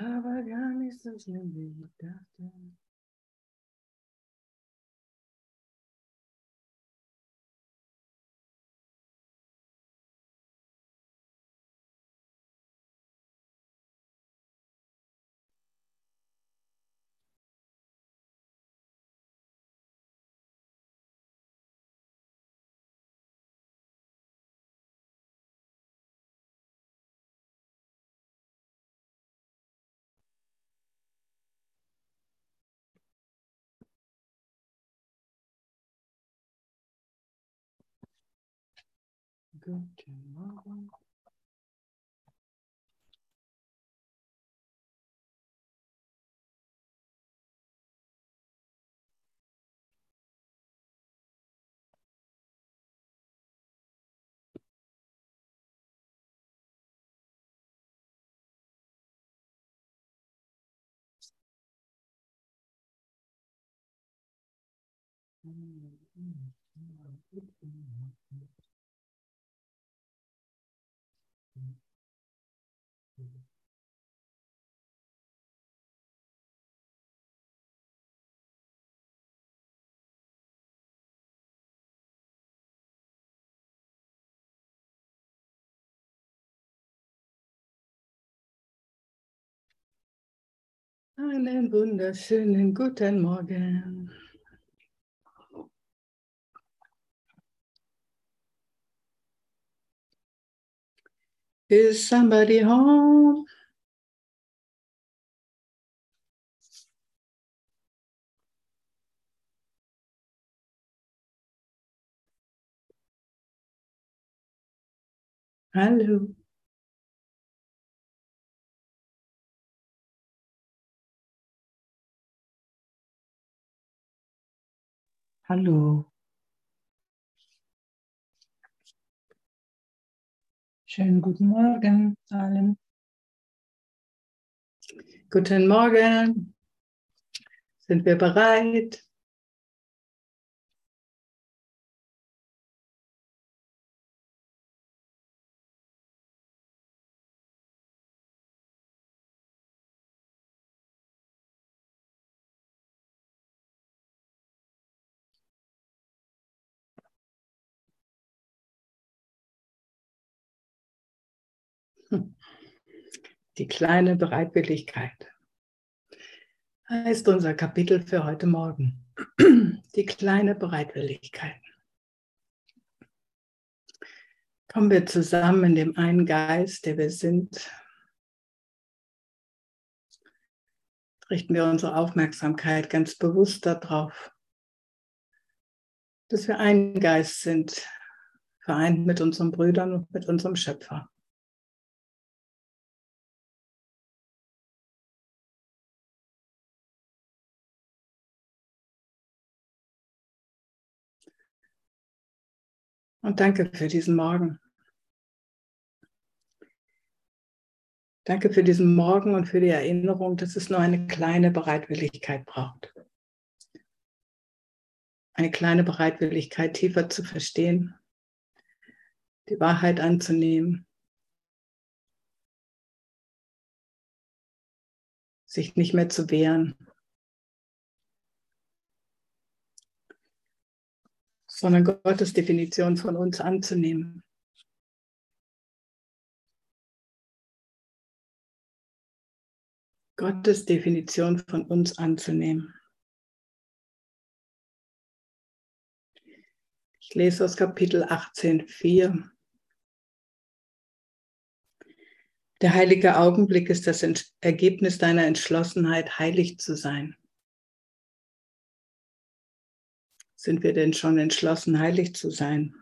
Aber gar nicht so schlimm, wie ich dachte. Guten Morgen. Mm-hmm. Einen wunderschönen guten Morgen. Is somebody home? Hallo. Hallo. Schönen guten Morgen allen. Guten Morgen. Sind wir bereit? Die kleine Bereitwilligkeit heißt unser Kapitel für heute Morgen. Die kleine Bereitwilligkeit. Kommen wir zusammen in dem einen Geist, der wir sind. Richten wir unsere Aufmerksamkeit ganz bewusst darauf, dass wir ein Geist sind, vereint mit unseren Brüdern und mit unserem Schöpfer. Und danke für diesen Morgen. Danke für diesen Morgen und für die Erinnerung, dass es nur eine kleine Bereitwilligkeit braucht. Eine kleine Bereitwilligkeit, tiefer zu verstehen, die Wahrheit anzunehmen, sich nicht mehr zu wehren, sondern Gottes Definition von uns anzunehmen. Gottes Definition von uns anzunehmen. Ich lese aus Kapitel 18,4. Der heilige Augenblick ist das Ergebnis deiner Entschlossenheit, heilig zu sein. Sind wir denn schon entschlossen, heilig zu sein?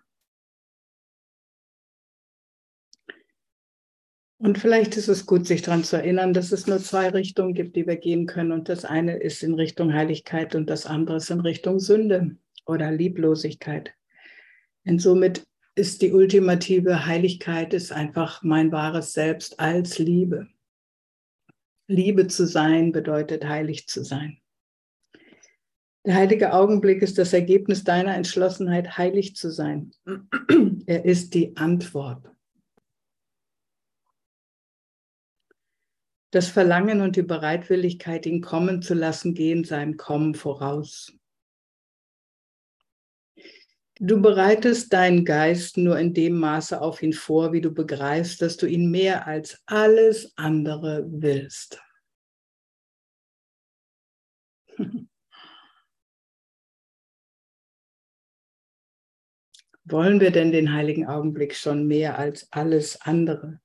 Und vielleicht ist es gut, sich daran zu erinnern, dass es nur zwei Richtungen gibt, die wir gehen können. Und das eine ist in Richtung Heiligkeit und das andere ist in Richtung Sünde oder Lieblosigkeit. Und somit ist die ultimative Heiligkeit ist einfach mein wahres Selbst als Liebe. Liebe zu sein bedeutet heilig zu sein. Der heilige Augenblick ist das Ergebnis deiner Entschlossenheit, heilig zu sein. Er ist die Antwort. Das Verlangen und die Bereitwilligkeit, ihn kommen zu lassen, gehen seinem Kommen voraus. Du bereitest deinen Geist nur in dem Maße auf ihn vor, wie du begreifst, dass du ihn mehr als alles andere willst. Wollen wir denn den heiligen Augenblick schon mehr als alles andere?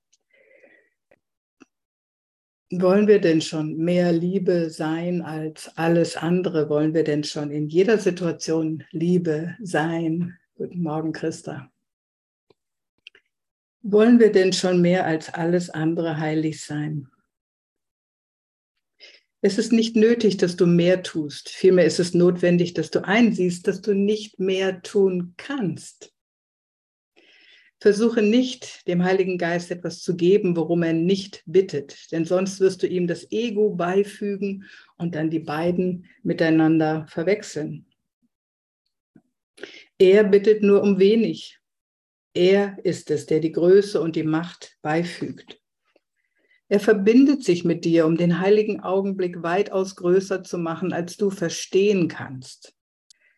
Wollen wir denn schon mehr Liebe sein als alles andere? Wollen wir denn schon in jeder Situation Liebe sein? Guten Morgen, Christa. Wollen wir denn schon mehr als alles andere heilig sein? Es ist nicht nötig, dass du mehr tust. Vielmehr ist es notwendig, dass du einsiehst, dass du nicht mehr tun kannst. Versuche nicht, dem Heiligen Geist etwas zu geben, worum er nicht bittet, denn sonst wirst du ihm das Ego beifügen und dann die beiden miteinander verwechseln. Er bittet nur um wenig. Er ist es, der die Größe und die Macht beifügt. Er verbindet sich mit dir, um den heiligen Augenblick weitaus größer zu machen, als du verstehen kannst.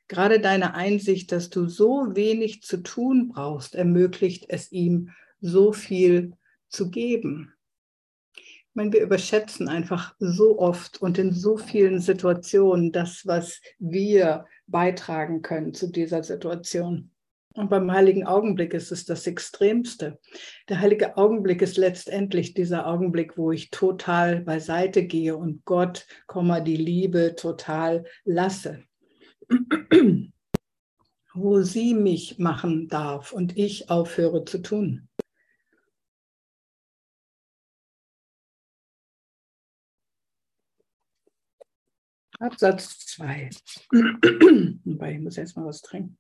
Gerade deine Einsicht, dass du so wenig zu tun brauchst, ermöglicht es ihm, so viel zu geben. Ich meine, wir überschätzen einfach so oft und in so vielen Situationen das, was wir beitragen können zu dieser Situation. Und beim heiligen Augenblick ist es das Extremste. Der heilige Augenblick ist letztendlich dieser Augenblick, wo ich total beiseite gehe und Gott, die Liebe total lasse wo sie mich machen darf und ich aufhöre zu tun. Absatz 2. Wobei, ich muss erst mal was trinken.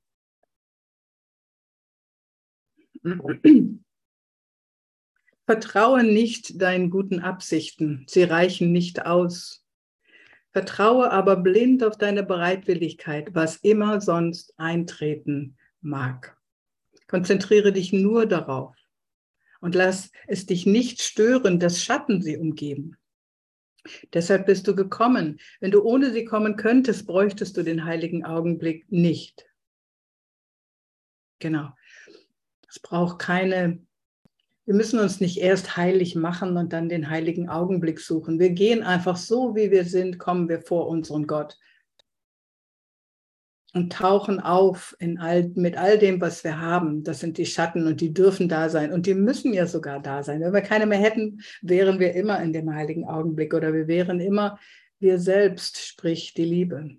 Vertraue nicht deinen guten Absichten, sie reichen nicht aus. Vertraue aber blind auf deine Bereitwilligkeit, was immer sonst eintreten mag. Konzentriere dich nur darauf und lass es dich nicht stören, dass Schatten sie umgeben. Deshalb bist du gekommen. Wenn du ohne sie kommen könntest, bräuchtest du den heiligen Augenblick nicht. Genau. Es braucht keine wir müssen uns nicht erst heilig machen und dann den heiligen Augenblick suchen. Wir gehen einfach so, wie wir sind, kommen wir vor unseren Gott und tauchen auf in all, mit all dem, was wir haben. Das sind die Schatten und die dürfen da sein und die müssen ja sogar da sein. Wenn wir keine mehr hätten, wären wir immer in dem heiligen Augenblick oder wir wären immer wir selbst, sprich die Liebe.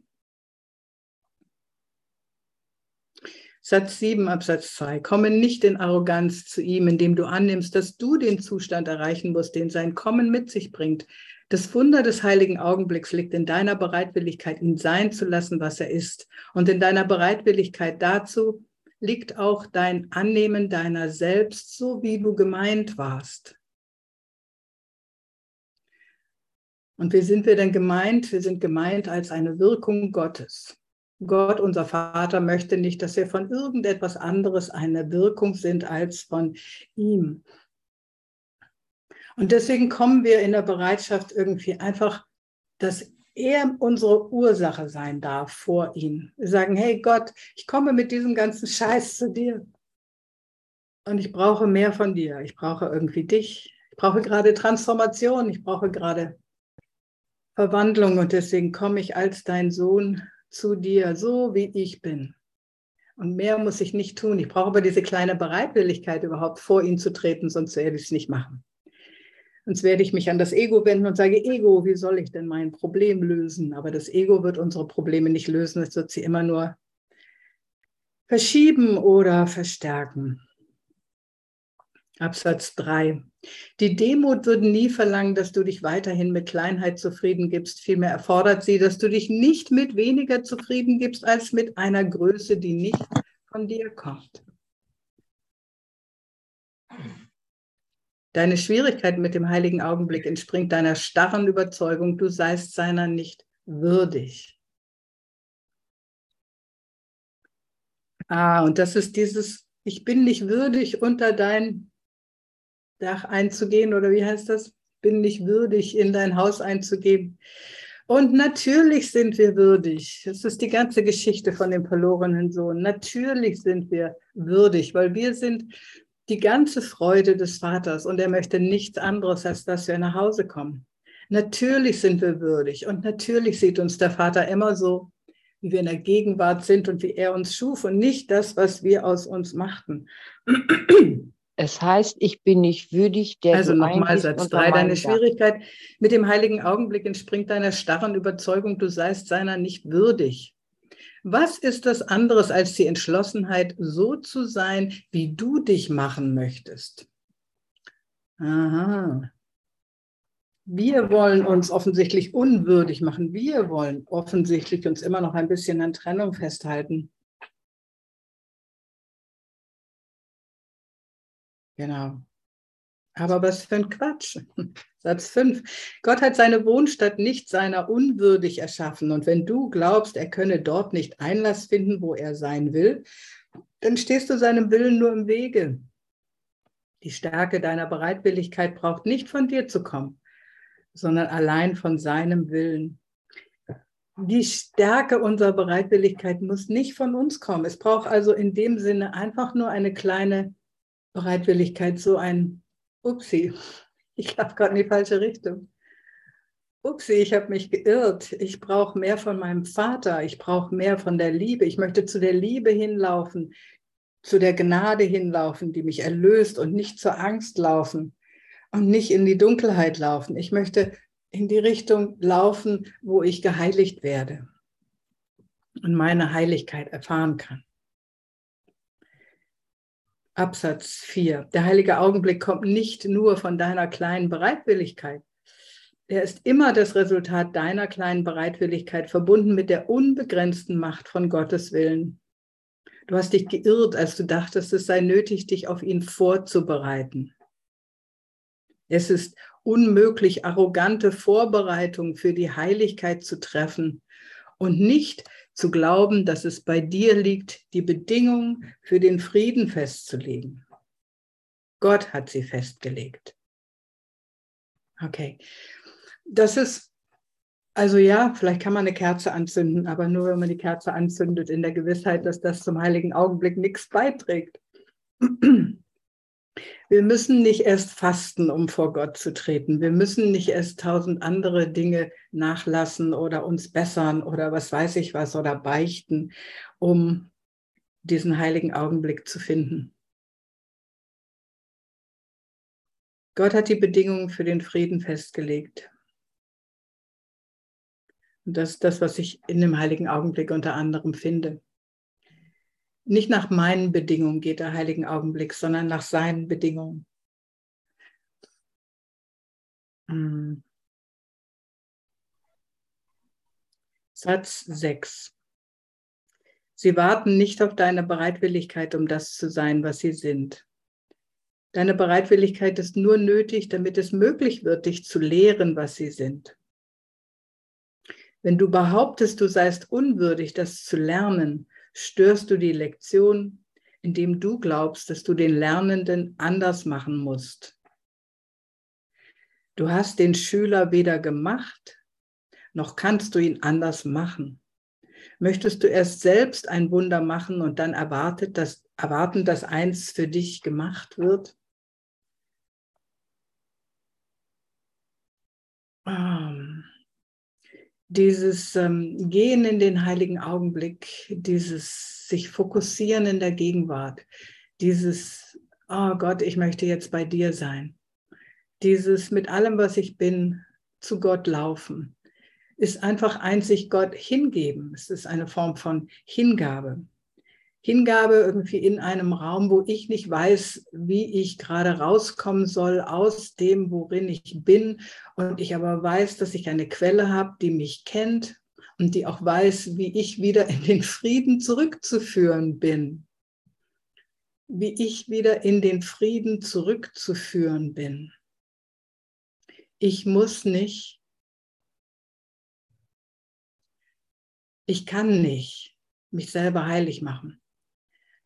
Satz 7, Absatz 2. Komme nicht in Arroganz zu ihm, indem du annimmst, dass du den Zustand erreichen musst, den sein Kommen mit sich bringt. Das Wunder des heiligen Augenblicks liegt in deiner Bereitwilligkeit, ihn sein zu lassen, was er ist. Und in deiner Bereitwilligkeit dazu liegt auch dein Annehmen deiner selbst, so wie du gemeint warst. Und wie sind wir denn gemeint? Wir sind gemeint als eine Wirkung Gottes. Gott, unser Vater, möchte nicht, dass wir von irgendetwas anderes eine Wirkung sind als von ihm. Und deswegen kommen wir in der Bereitschaft irgendwie einfach, dass er unsere Ursache sein darf vor ihm. Wir sagen, hey Gott, ich komme mit diesem ganzen Scheiß zu dir. Und ich brauche mehr von dir. Ich brauche irgendwie dich. Ich brauche gerade Transformation. Ich brauche gerade Verwandlung. Und deswegen komme ich als dein Sohn zu dir, so wie ich bin. Und mehr muss ich nicht tun. Ich brauche aber diese kleine Bereitwilligkeit, überhaupt vor ihn zu treten, sonst werde ich es nicht machen. Sonst werde ich mich an das Ego wenden und sage, Ego, wie soll ich denn mein Problem lösen? Aber das Ego wird unsere Probleme nicht lösen, es wird sie immer nur verschieben oder verstärken. Absatz 3. Die Demut würde nie verlangen, dass du dich weiterhin mit Kleinheit zufrieden gibst. Vielmehr erfordert sie, dass du dich nicht mit weniger zufrieden gibst als mit einer Größe, die nicht von dir kommt. Deine Schwierigkeit mit dem heiligen Augenblick entspringt deiner starren Überzeugung, du seist seiner nicht würdig. Ah, und das ist dieses, ich bin nicht würdig unter dein Dach einzugehen oder wie heißt das? bin nicht würdig, in dein Haus einzugehen. Und natürlich sind wir würdig. Das ist die ganze Geschichte von dem verlorenen Sohn. Natürlich sind wir würdig, weil wir sind die ganze Freude des Vaters und er möchte nichts anderes, als dass wir nach Hause kommen. Natürlich sind wir würdig und natürlich sieht uns der Vater immer so, wie wir in der Gegenwart sind und wie er uns schuf und nicht das, was wir aus uns machten. Es heißt, ich bin nicht würdig, der Also nochmal Satz 3. Deine Schwierigkeit mit dem heiligen Augenblick entspringt deiner starren Überzeugung, du seist seiner nicht würdig. Was ist das anderes als die Entschlossenheit, so zu sein, wie du dich machen möchtest? Aha. Wir wollen uns offensichtlich unwürdig machen. Wir wollen offensichtlich uns immer noch ein bisschen an Trennung festhalten. Genau. Aber was für ein Quatsch. Satz 5. Gott hat seine Wohnstadt nicht seiner unwürdig erschaffen. Und wenn du glaubst, er könne dort nicht Einlass finden, wo er sein will, dann stehst du seinem Willen nur im Wege. Die Stärke deiner Bereitwilligkeit braucht nicht von dir zu kommen, sondern allein von seinem Willen. Die Stärke unserer Bereitwilligkeit muss nicht von uns kommen. Es braucht also in dem Sinne einfach nur eine kleine Bereitwilligkeit, so ein Upsi, ich laufe gerade in die falsche Richtung. Upsi, ich habe mich geirrt. Ich brauche mehr von meinem Vater. Ich brauche mehr von der Liebe. Ich möchte zu der Liebe hinlaufen, zu der Gnade hinlaufen, die mich erlöst und nicht zur Angst laufen und nicht in die Dunkelheit laufen. Ich möchte in die Richtung laufen, wo ich geheiligt werde und meine Heiligkeit erfahren kann. Absatz 4. Der heilige Augenblick kommt nicht nur von deiner kleinen Bereitwilligkeit. Er ist immer das Resultat deiner kleinen Bereitwilligkeit, verbunden mit der unbegrenzten Macht von Gottes Willen. Du hast dich geirrt, als du dachtest, es sei nötig, dich auf ihn vorzubereiten. Es ist unmöglich, arrogante Vorbereitungen für die Heiligkeit zu treffen und nicht zu glauben, dass es bei dir liegt, die Bedingungen für den Frieden festzulegen. Gott hat sie festgelegt. Okay. Das ist, also ja, vielleicht kann man eine Kerze anzünden, aber nur wenn man die Kerze anzündet, in der Gewissheit, dass das zum heiligen Augenblick nichts beiträgt. Wir müssen nicht erst fasten, um vor Gott zu treten. Wir müssen nicht erst tausend andere Dinge nachlassen oder uns bessern oder was weiß ich was oder beichten, um diesen heiligen Augenblick zu finden. Gott hat die Bedingungen für den Frieden festgelegt. Und das ist das, was ich in dem heiligen Augenblick unter anderem finde nicht nach meinen Bedingungen geht der heiligen Augenblick, sondern nach seinen Bedingungen. Hm. Satz 6. Sie warten nicht auf deine Bereitwilligkeit, um das zu sein, was sie sind. Deine Bereitwilligkeit ist nur nötig, damit es möglich wird, dich zu lehren, was sie sind. Wenn du behauptest, du seist unwürdig, das zu lernen, störst du die Lektion, indem du glaubst, dass du den Lernenden anders machen musst. Du hast den Schüler weder gemacht, noch kannst du ihn anders machen. Möchtest du erst selbst ein Wunder machen und dann erwartet, dass, erwarten, dass eins für dich gemacht wird? Um dieses ähm, Gehen in den heiligen Augenblick, dieses sich fokussieren in der Gegenwart, dieses, oh Gott, ich möchte jetzt bei dir sein, dieses mit allem, was ich bin, zu Gott laufen, ist einfach einzig Gott hingeben. Es ist eine Form von Hingabe. Hingabe irgendwie in einem Raum, wo ich nicht weiß, wie ich gerade rauskommen soll aus dem, worin ich bin. Und ich aber weiß, dass ich eine Quelle habe, die mich kennt und die auch weiß, wie ich wieder in den Frieden zurückzuführen bin. Wie ich wieder in den Frieden zurückzuführen bin. Ich muss nicht. Ich kann nicht mich selber heilig machen.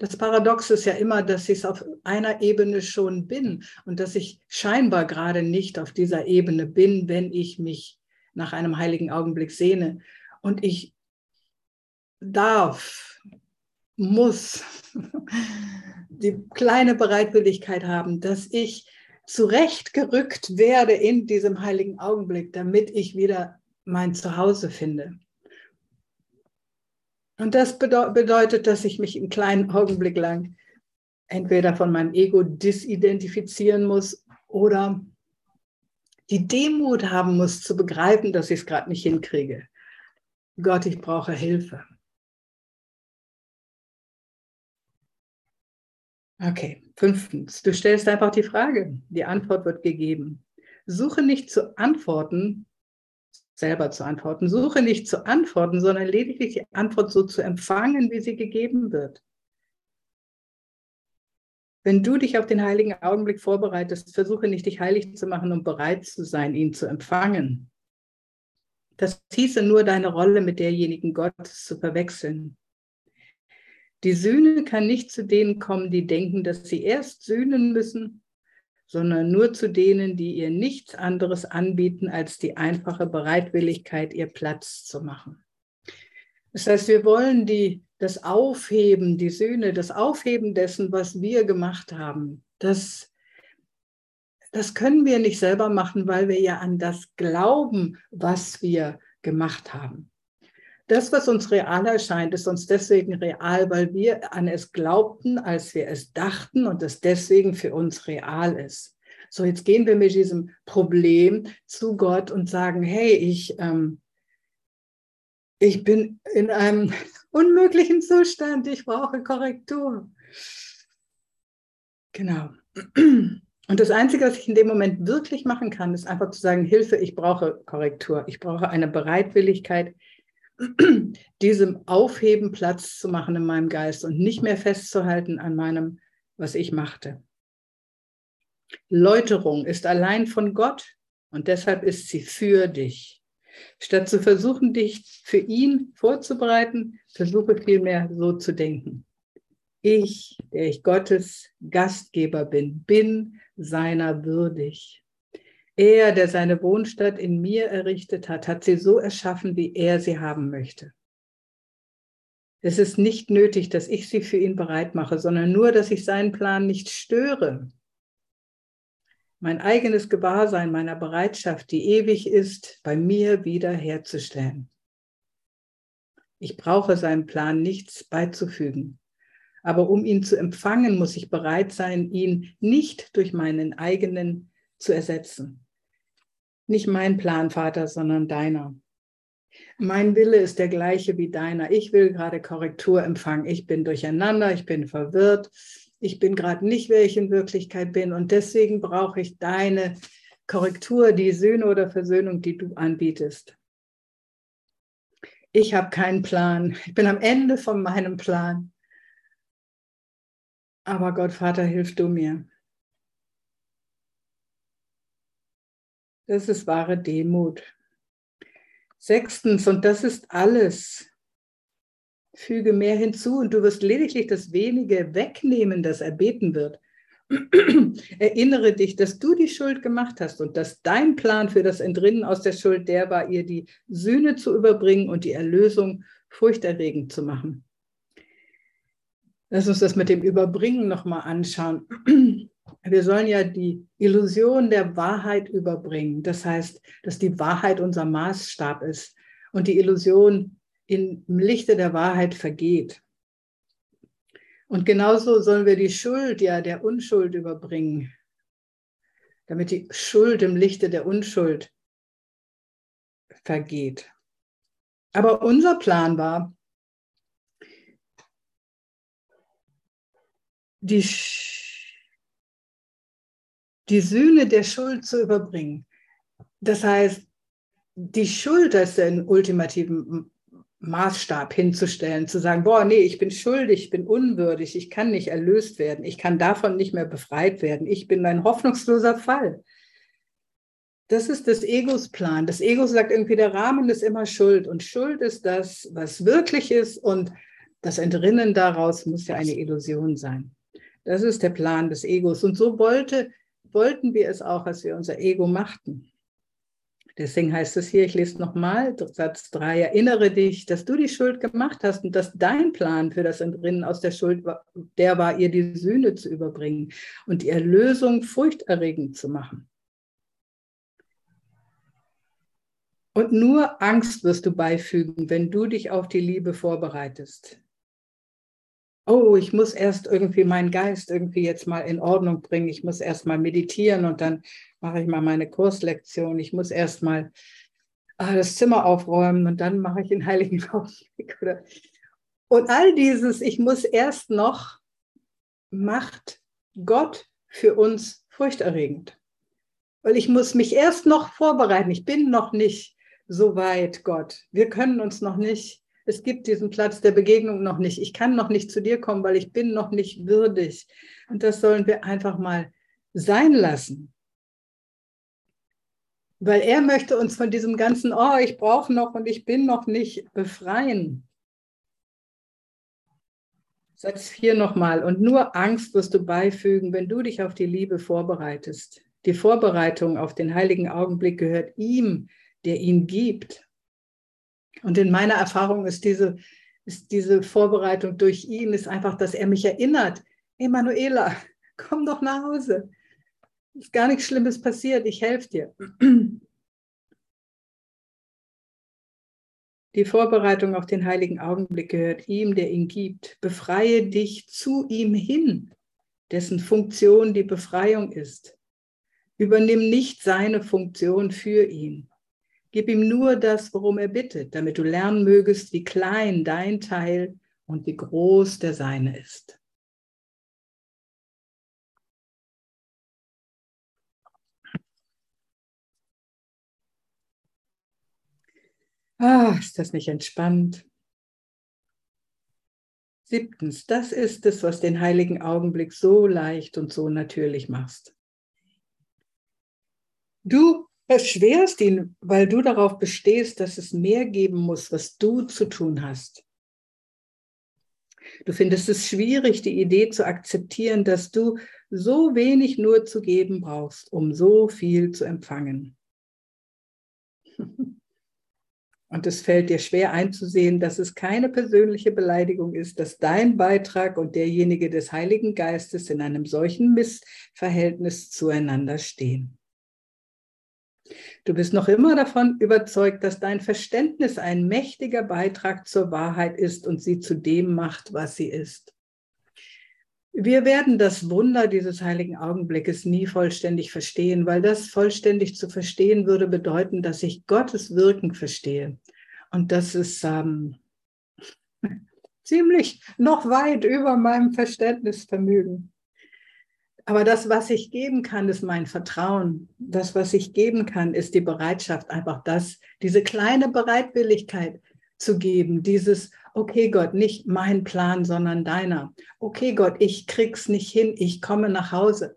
Das Paradox ist ja immer, dass ich es auf einer Ebene schon bin und dass ich scheinbar gerade nicht auf dieser Ebene bin, wenn ich mich nach einem heiligen Augenblick sehne. Und ich darf, muss die kleine Bereitwilligkeit haben, dass ich zurechtgerückt werde in diesem heiligen Augenblick, damit ich wieder mein Zuhause finde. Und das bedeutet, dass ich mich einen kleinen Augenblick lang entweder von meinem Ego disidentifizieren muss oder die Demut haben muss, zu begreifen, dass ich es gerade nicht hinkriege. Gott, ich brauche Hilfe. Okay, fünftens, du stellst einfach die Frage, die Antwort wird gegeben. Suche nicht zu antworten, selber zu antworten. Suche nicht zu antworten, sondern lediglich die Antwort so zu empfangen, wie sie gegeben wird. Wenn du dich auf den heiligen Augenblick vorbereitest, versuche nicht, dich heilig zu machen, um bereit zu sein, ihn zu empfangen. Das hieße nur, deine Rolle mit derjenigen Gottes zu verwechseln. Die Sühne kann nicht zu denen kommen, die denken, dass sie erst sühnen müssen, sondern nur zu denen, die ihr nichts anderes anbieten, als die einfache Bereitwilligkeit, ihr Platz zu machen. Das heißt, wir wollen die, das Aufheben, die Sühne, das Aufheben dessen, was wir gemacht haben, das, das können wir nicht selber machen, weil wir ja an das glauben, was wir gemacht haben. Das, was uns real erscheint, ist uns deswegen real, weil wir an es glaubten, als wir es dachten und es deswegen für uns real ist. So, jetzt gehen wir mit diesem Problem zu Gott und sagen, hey, ich, ähm, ich bin in einem unmöglichen Zustand, ich brauche Korrektur. Genau. Und das Einzige, was ich in dem Moment wirklich machen kann, ist einfach zu sagen, Hilfe, ich brauche Korrektur, ich brauche eine Bereitwilligkeit, diesem Aufheben Platz zu machen in meinem Geist und nicht mehr festzuhalten an meinem, was ich machte. Läuterung ist allein von Gott und deshalb ist sie für dich. Statt zu versuchen, dich für ihn vorzubereiten, versuche vielmehr so zu denken. Ich, der ich Gottes Gastgeber bin, bin seiner würdig. Er, der seine Wohnstadt in mir errichtet hat, hat sie so erschaffen, wie er sie haben möchte. Es ist nicht nötig, dass ich sie für ihn bereit mache, sondern nur, dass ich seinen Plan nicht störe. Mein eigenes Gewahrsein meiner Bereitschaft, die ewig ist, bei mir wiederherzustellen. Ich brauche seinem Plan nichts beizufügen. Aber um ihn zu empfangen, muss ich bereit sein, ihn nicht durch meinen eigenen zu ersetzen. Nicht mein Plan, Vater, sondern deiner. Mein Wille ist der gleiche wie deiner. Ich will gerade Korrektur empfangen. Ich bin durcheinander, ich bin verwirrt. Ich bin gerade nicht, wer ich in Wirklichkeit bin. Und deswegen brauche ich deine Korrektur, die Söhne oder Versöhnung, die du anbietest. Ich habe keinen Plan. Ich bin am Ende von meinem Plan. Aber Gott, Vater, hilf du mir. Das ist wahre Demut. Sechstens, und das ist alles, füge mehr hinzu und du wirst lediglich das wenige wegnehmen, das erbeten wird. Erinnere dich, dass du die Schuld gemacht hast und dass dein Plan für das Entrinnen aus der Schuld der war, ihr die Sühne zu überbringen und die Erlösung furchterregend zu machen. Lass uns das mit dem Überbringen nochmal anschauen wir sollen ja die Illusion der Wahrheit überbringen. Das heißt, dass die Wahrheit unser Maßstab ist und die Illusion im Lichte der Wahrheit vergeht. Und genauso sollen wir die Schuld ja der Unschuld überbringen, damit die Schuld im Lichte der Unschuld vergeht. Aber unser Plan war, die die Sühne der Schuld zu überbringen. Das heißt, die Schuld als den ultimativen Maßstab hinzustellen, zu sagen, boah, nee, ich bin schuldig, ich bin unwürdig, ich kann nicht erlöst werden, ich kann davon nicht mehr befreit werden, ich bin ein hoffnungsloser Fall. Das ist das Egos Plan. Das Ego sagt irgendwie, der Rahmen ist immer Schuld und Schuld ist das, was wirklich ist und Das Entrinnen daraus muss ja eine Illusion sein. Das ist der Plan des Egos. Und so wollte, wollten wir es auch, als wir unser Ego machten. Deswegen heißt es hier, ich lese nochmal, Satz 3, erinnere dich, dass du die Schuld gemacht hast und dass dein Plan für das Entrinnen aus der Schuld war, der war, ihr die Sühne zu überbringen und die Erlösung furchterregend zu machen. Und nur Angst wirst du beifügen, wenn du dich auf die Liebe vorbereitest. Oh, ich muss erst irgendwie meinen Geist irgendwie jetzt mal in Ordnung bringen. Ich muss erst mal meditieren und dann mache ich mal meine Kurslektion. Ich muss erst mal ah, das Zimmer aufräumen und dann mache ich den Heiligen Augenblick. Und all dieses, ich muss erst noch, macht Gott für uns furchterregend. Weil ich muss mich erst noch vorbereiten. Ich bin noch nicht so weit, Gott. Wir können uns noch nicht, es gibt diesen Platz der Begegnung noch nicht. Ich kann noch nicht zu dir kommen, weil ich bin noch nicht würdig. Und das sollen wir einfach mal sein lassen. Weil er möchte uns von diesem ganzen, oh, ich brauche noch und ich bin noch nicht befreien. Satz 4 nochmal. Und nur Angst wirst du beifügen, wenn du dich auf die Liebe vorbereitest. Die Vorbereitung auf den heiligen Augenblick gehört ihm, der ihn gibt. Und in meiner Erfahrung ist diese, ist diese Vorbereitung durch ihn, ist einfach, dass er mich erinnert, Emanuela, komm doch nach Hause. Ist gar nichts Schlimmes passiert, ich helfe dir. Die Vorbereitung auf den heiligen Augenblick gehört ihm, der ihn gibt. Befreie dich zu ihm hin, dessen Funktion die Befreiung ist. Übernimm nicht seine Funktion für ihn. Gib ihm nur das, worum er bittet, damit du lernen mögest, wie klein dein Teil und wie groß der seine ist. Ah, ist das nicht entspannt? Siebtens, das ist es, was den heiligen Augenblick so leicht und so natürlich machst. Du erschwerst ihn, weil du darauf bestehst, dass es mehr geben muss, was du zu tun hast. Du findest es schwierig, die Idee zu akzeptieren, dass du so wenig nur zu geben brauchst, um so viel zu empfangen. Und es fällt dir schwer einzusehen, dass es keine persönliche Beleidigung ist, dass dein Beitrag und derjenige des Heiligen Geistes in einem solchen Missverhältnis zueinander stehen. Du bist noch immer davon überzeugt, dass dein Verständnis ein mächtiger Beitrag zur Wahrheit ist und sie zu dem macht, was sie ist. Wir werden das Wunder dieses heiligen Augenblickes nie vollständig verstehen, weil das vollständig zu verstehen würde bedeuten, dass ich Gottes Wirken verstehe. Und das ist ähm, ziemlich noch weit über meinem Verständnisvermögen. Aber das, was ich geben kann, ist mein Vertrauen. Das, was ich geben kann, ist die Bereitschaft, einfach das, diese kleine Bereitwilligkeit zu geben, dieses, okay Gott, nicht mein Plan, sondern deiner. Okay Gott, ich krieg's nicht hin, ich komme nach Hause.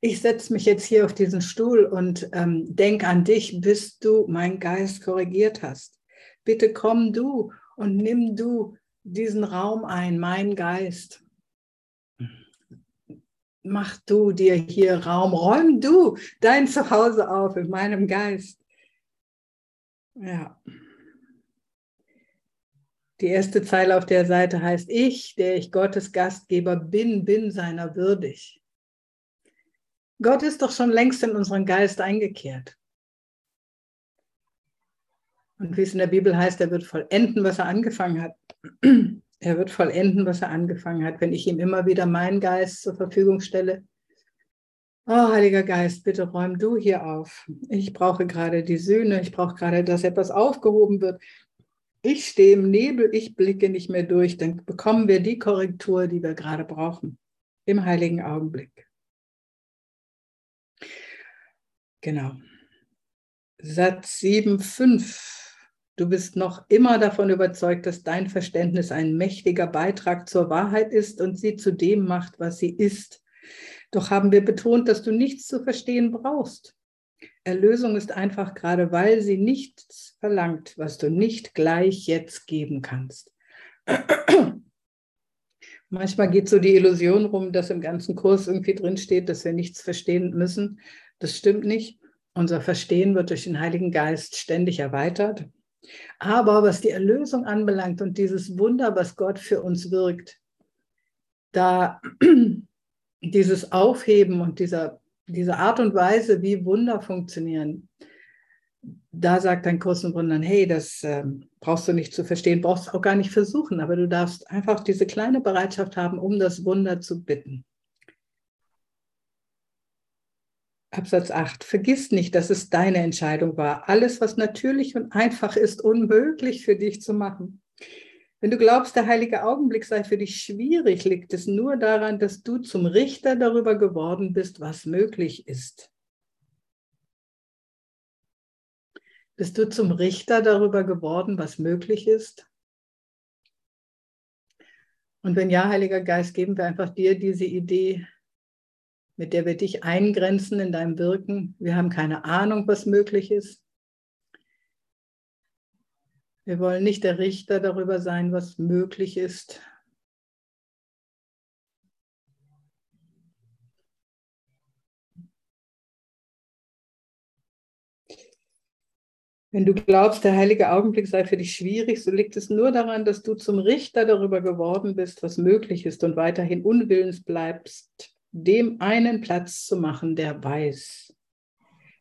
Ich setze mich jetzt hier auf diesen Stuhl und ähm, denk an dich, bis du mein Geist korrigiert hast. Bitte komm du und nimm du diesen Raum ein, mein Geist mach du dir hier Raum, räum du dein Zuhause auf in meinem Geist. Ja. Die erste Zeile auf der Seite heißt, ich, der ich Gottes Gastgeber bin, bin seiner würdig. Gott ist doch schon längst in unseren Geist eingekehrt. Und wie es in der Bibel heißt, er wird vollenden, was er angefangen hat. Er wird vollenden, was er angefangen hat, wenn ich ihm immer wieder meinen Geist zur Verfügung stelle. Oh, Heiliger Geist, bitte räum du hier auf. Ich brauche gerade die Sühne, ich brauche gerade, dass etwas aufgehoben wird. Ich stehe im Nebel, ich blicke nicht mehr durch, dann bekommen wir die Korrektur, die wir gerade brauchen, im heiligen Augenblick. Genau. Satz 7,5 Du bist noch immer davon überzeugt, dass dein Verständnis ein mächtiger Beitrag zur Wahrheit ist und sie zu dem macht, was sie ist. Doch haben wir betont, dass du nichts zu verstehen brauchst. Erlösung ist einfach gerade, weil sie nichts verlangt, was du nicht gleich jetzt geben kannst. Manchmal geht so die Illusion rum, dass im ganzen Kurs irgendwie drinsteht, dass wir nichts verstehen müssen. Das stimmt nicht. Unser Verstehen wird durch den Heiligen Geist ständig erweitert. Aber was die Erlösung anbelangt und dieses Wunder, was Gott für uns wirkt, da dieses Aufheben und dieser, diese Art und Weise, wie Wunder funktionieren, da sagt dein Kurs im Wundern, hey, das äh, brauchst du nicht zu verstehen, brauchst auch gar nicht versuchen, aber du darfst einfach diese kleine Bereitschaft haben, um das Wunder zu bitten. Absatz 8. Vergiss nicht, dass es deine Entscheidung war. Alles, was natürlich und einfach ist, unmöglich für dich zu machen. Wenn du glaubst, der heilige Augenblick sei für dich schwierig, liegt es nur daran, dass du zum Richter darüber geworden bist, was möglich ist. Bist du zum Richter darüber geworden, was möglich ist? Und wenn ja, Heiliger Geist, geben wir einfach dir diese Idee, mit der wir dich eingrenzen in deinem Wirken. Wir haben keine Ahnung, was möglich ist. Wir wollen nicht der Richter darüber sein, was möglich ist, Wenn du glaubst, der heilige Augenblick sei für dich schwierig, so liegt es nur daran, dass du zum Richter darüber geworden bist, was möglich ist und weiterhin unwillens bleibst, dem einen Platz zu machen, der weiß.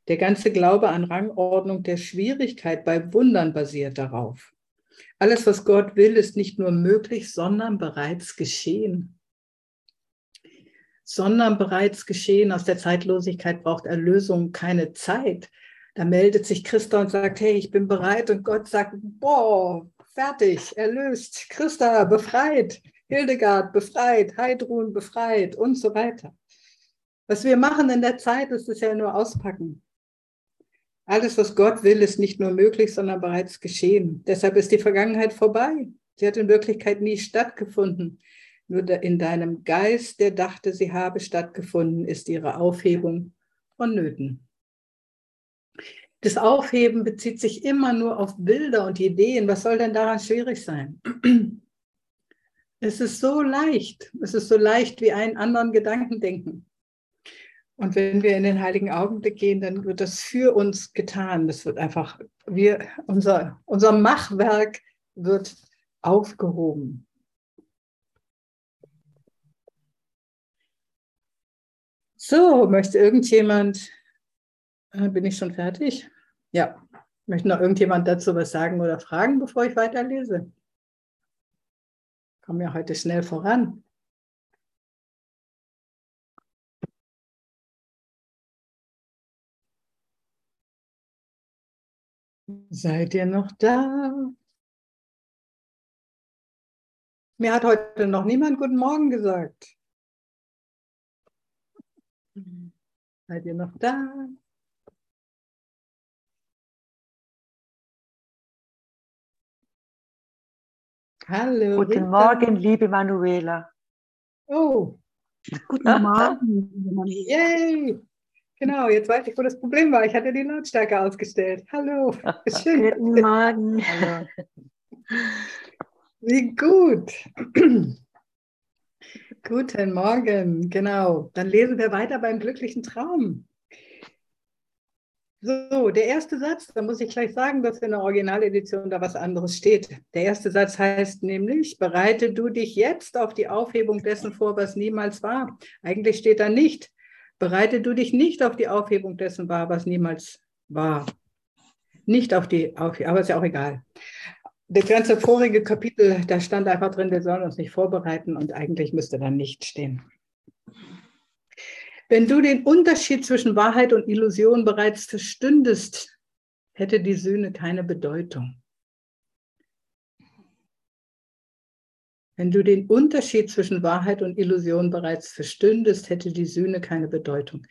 Der ganze Glaube an Rangordnung der Schwierigkeit bei Wundern basiert darauf. Alles, was Gott will, ist nicht nur möglich, sondern bereits geschehen. Sondern bereits geschehen. Aus der Zeitlosigkeit braucht Erlösung keine Zeit. Da meldet sich Christa und sagt, hey, ich bin bereit. Und Gott sagt, boah, fertig, erlöst, Christa befreit, Hildegard befreit, Heidrun befreit und so weiter. Was wir machen in der Zeit, ist es ja nur auspacken. Alles, was Gott will, ist nicht nur möglich, sondern bereits geschehen. Deshalb ist die Vergangenheit vorbei. Sie hat in Wirklichkeit nie stattgefunden. Nur in deinem Geist, der dachte, sie habe stattgefunden, ist ihre Aufhebung vonnöten. Das Aufheben bezieht sich immer nur auf Bilder und Ideen. Was soll denn daran schwierig sein? Es ist so leicht. Es ist so leicht wie einen anderen Gedanken denken. Und wenn wir in den heiligen Augenblick gehen, dann wird das für uns getan. Das wird einfach, wir, unser, unser Machwerk wird aufgehoben. So, möchte irgendjemand äh, bin ich schon fertig? Ja. Möchte noch irgendjemand dazu was sagen oder fragen, bevor ich weiterlese? Kommen ja heute schnell voran. Seid ihr noch da? Mir hat heute noch niemand Guten Morgen gesagt. Seid ihr noch da? Hallo. Guten Rita. Morgen, liebe Manuela. Oh. Guten Morgen. Yay. Genau, jetzt weiß ich, wo das Problem war. Ich hatte die Lautstärke ausgestellt. Hallo. Schön. Guten Morgen. Hallo. Wie gut. Guten Morgen, genau. Dann lesen wir weiter beim glücklichen Traum. So, der erste Satz, da muss ich gleich sagen, dass in der Originaledition da was anderes steht. Der erste Satz heißt nämlich, bereite du dich jetzt auf die Aufhebung dessen vor, was niemals war. Eigentlich steht da nicht, bereite du dich nicht auf die Aufhebung dessen vor, was niemals war. Nicht auf die Aufhebung, aber ist ja auch egal. Das ganze vorige Kapitel, da stand einfach drin, wir sollen uns nicht vorbereiten und eigentlich müsste da nicht stehen. Wenn du den Unterschied zwischen Wahrheit und Illusion bereits verstündest, hätte die Sühne keine Bedeutung. Wenn du den Unterschied zwischen Wahrheit und Illusion bereits verstündest, hätte die Sühne keine Bedeutung.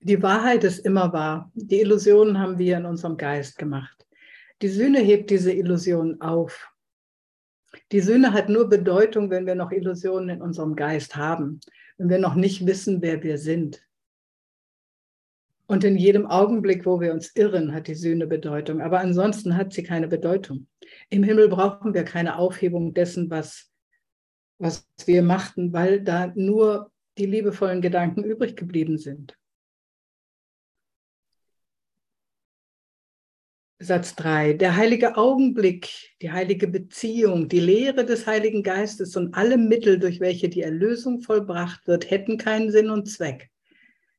Die Wahrheit ist immer wahr. Die Illusionen haben wir in unserem Geist gemacht. Die Sühne hebt diese Illusionen auf. Die Sühne hat nur Bedeutung, wenn wir noch Illusionen in unserem Geist haben wenn wir noch nicht wissen, wer wir sind. Und in jedem Augenblick, wo wir uns irren, hat die Sühne Bedeutung. Aber ansonsten hat sie keine Bedeutung. Im Himmel brauchen wir keine Aufhebung dessen, was was wir machten, weil da nur die liebevollen Gedanken übrig geblieben sind. Satz 3. Der heilige Augenblick, die heilige Beziehung, die Lehre des Heiligen Geistes und alle Mittel, durch welche die Erlösung vollbracht wird, hätten keinen Sinn und Zweck.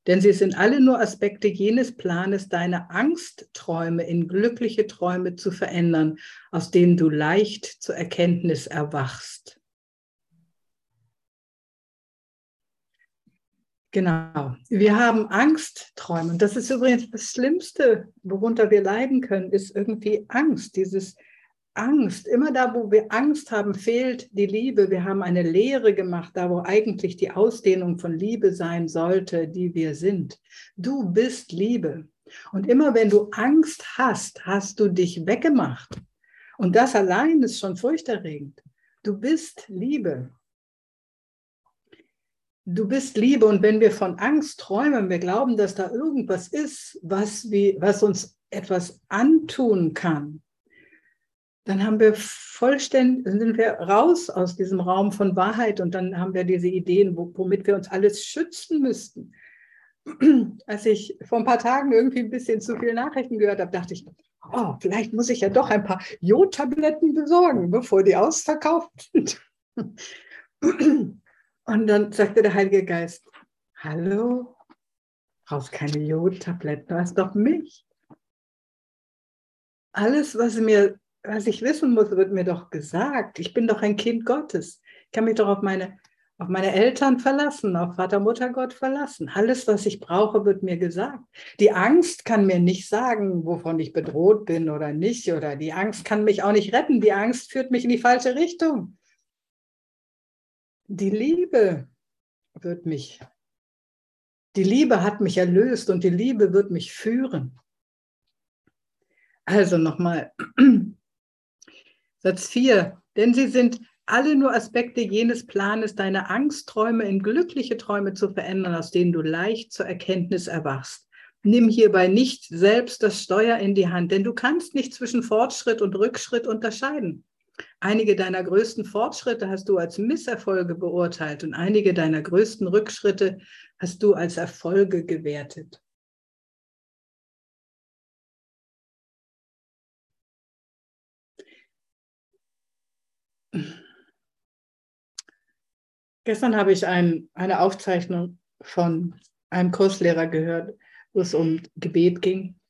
Denn sie sind alle nur Aspekte jenes Planes, deine Angstträume in glückliche Träume zu verändern, aus denen du leicht zur Erkenntnis erwachst. Genau. Wir haben Angstträume. Und das ist übrigens das Schlimmste, worunter wir leiden können, ist irgendwie Angst. Dieses Angst. Immer da, wo wir Angst haben, fehlt die Liebe. Wir haben eine Lehre gemacht, da wo eigentlich die Ausdehnung von Liebe sein sollte, die wir sind. Du bist Liebe. Und immer wenn du Angst hast, hast du dich weggemacht. Und das allein ist schon furchterregend. Du bist Liebe. Du bist Liebe und wenn wir von Angst träumen, wir glauben, dass da irgendwas ist, was, wie, was uns etwas antun kann, dann haben wir vollständig, sind wir raus aus diesem Raum von Wahrheit und dann haben wir diese Ideen, womit wir uns alles schützen müssten. Als ich vor ein paar Tagen irgendwie ein bisschen zu viele Nachrichten gehört habe, dachte ich, oh, vielleicht muss ich ja doch ein paar Jodtabletten besorgen, bevor die ausverkauft sind. Und dann sagte der Heilige Geist, hallo, brauchst keine Jodtabletten, du hast doch mich. Alles, was, mir, was ich wissen muss, wird mir doch gesagt. Ich bin doch ein Kind Gottes. Ich kann mich doch auf meine, auf meine Eltern verlassen, auf Vater, Mutter, Gott verlassen. Alles, was ich brauche, wird mir gesagt. Die Angst kann mir nicht sagen, wovon ich bedroht bin oder nicht. Oder die Angst kann mich auch nicht retten. Die Angst führt mich in die falsche Richtung die Liebe wird mich, die Liebe hat mich erlöst und die Liebe wird mich führen. Also nochmal, Satz 4, denn sie sind alle nur Aspekte jenes Planes, deine Angstträume in glückliche Träume zu verändern, aus denen du leicht zur Erkenntnis erwachst. Nimm hierbei nicht selbst das Steuer in die Hand, denn du kannst nicht zwischen Fortschritt und Rückschritt unterscheiden. Einige deiner größten Fortschritte hast du als Misserfolge beurteilt und einige deiner größten Rückschritte hast du als Erfolge gewertet. Gestern habe ich ein, eine Aufzeichnung von einem Kurslehrer gehört, wo es um Gebet ging.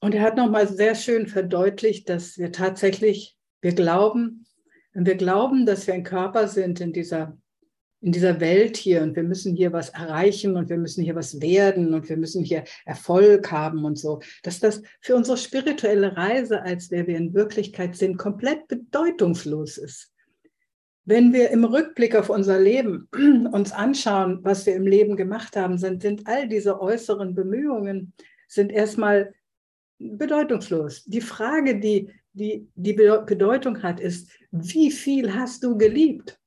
Und er hat nochmal sehr schön verdeutlicht, dass wir tatsächlich, wir glauben, wir glauben, dass wir ein Körper sind in dieser, in dieser Welt hier und wir müssen hier was erreichen und wir müssen hier was werden und wir müssen hier Erfolg haben und so, dass das für unsere spirituelle Reise, als wer wir in Wirklichkeit sind, komplett bedeutungslos ist. Wenn wir im Rückblick auf unser Leben uns anschauen, was wir im Leben gemacht haben, sind, sind all diese äußeren Bemühungen, sind erstmal bedeutungslos. Die Frage, die, die die Bedeutung hat, ist, wie viel hast du geliebt?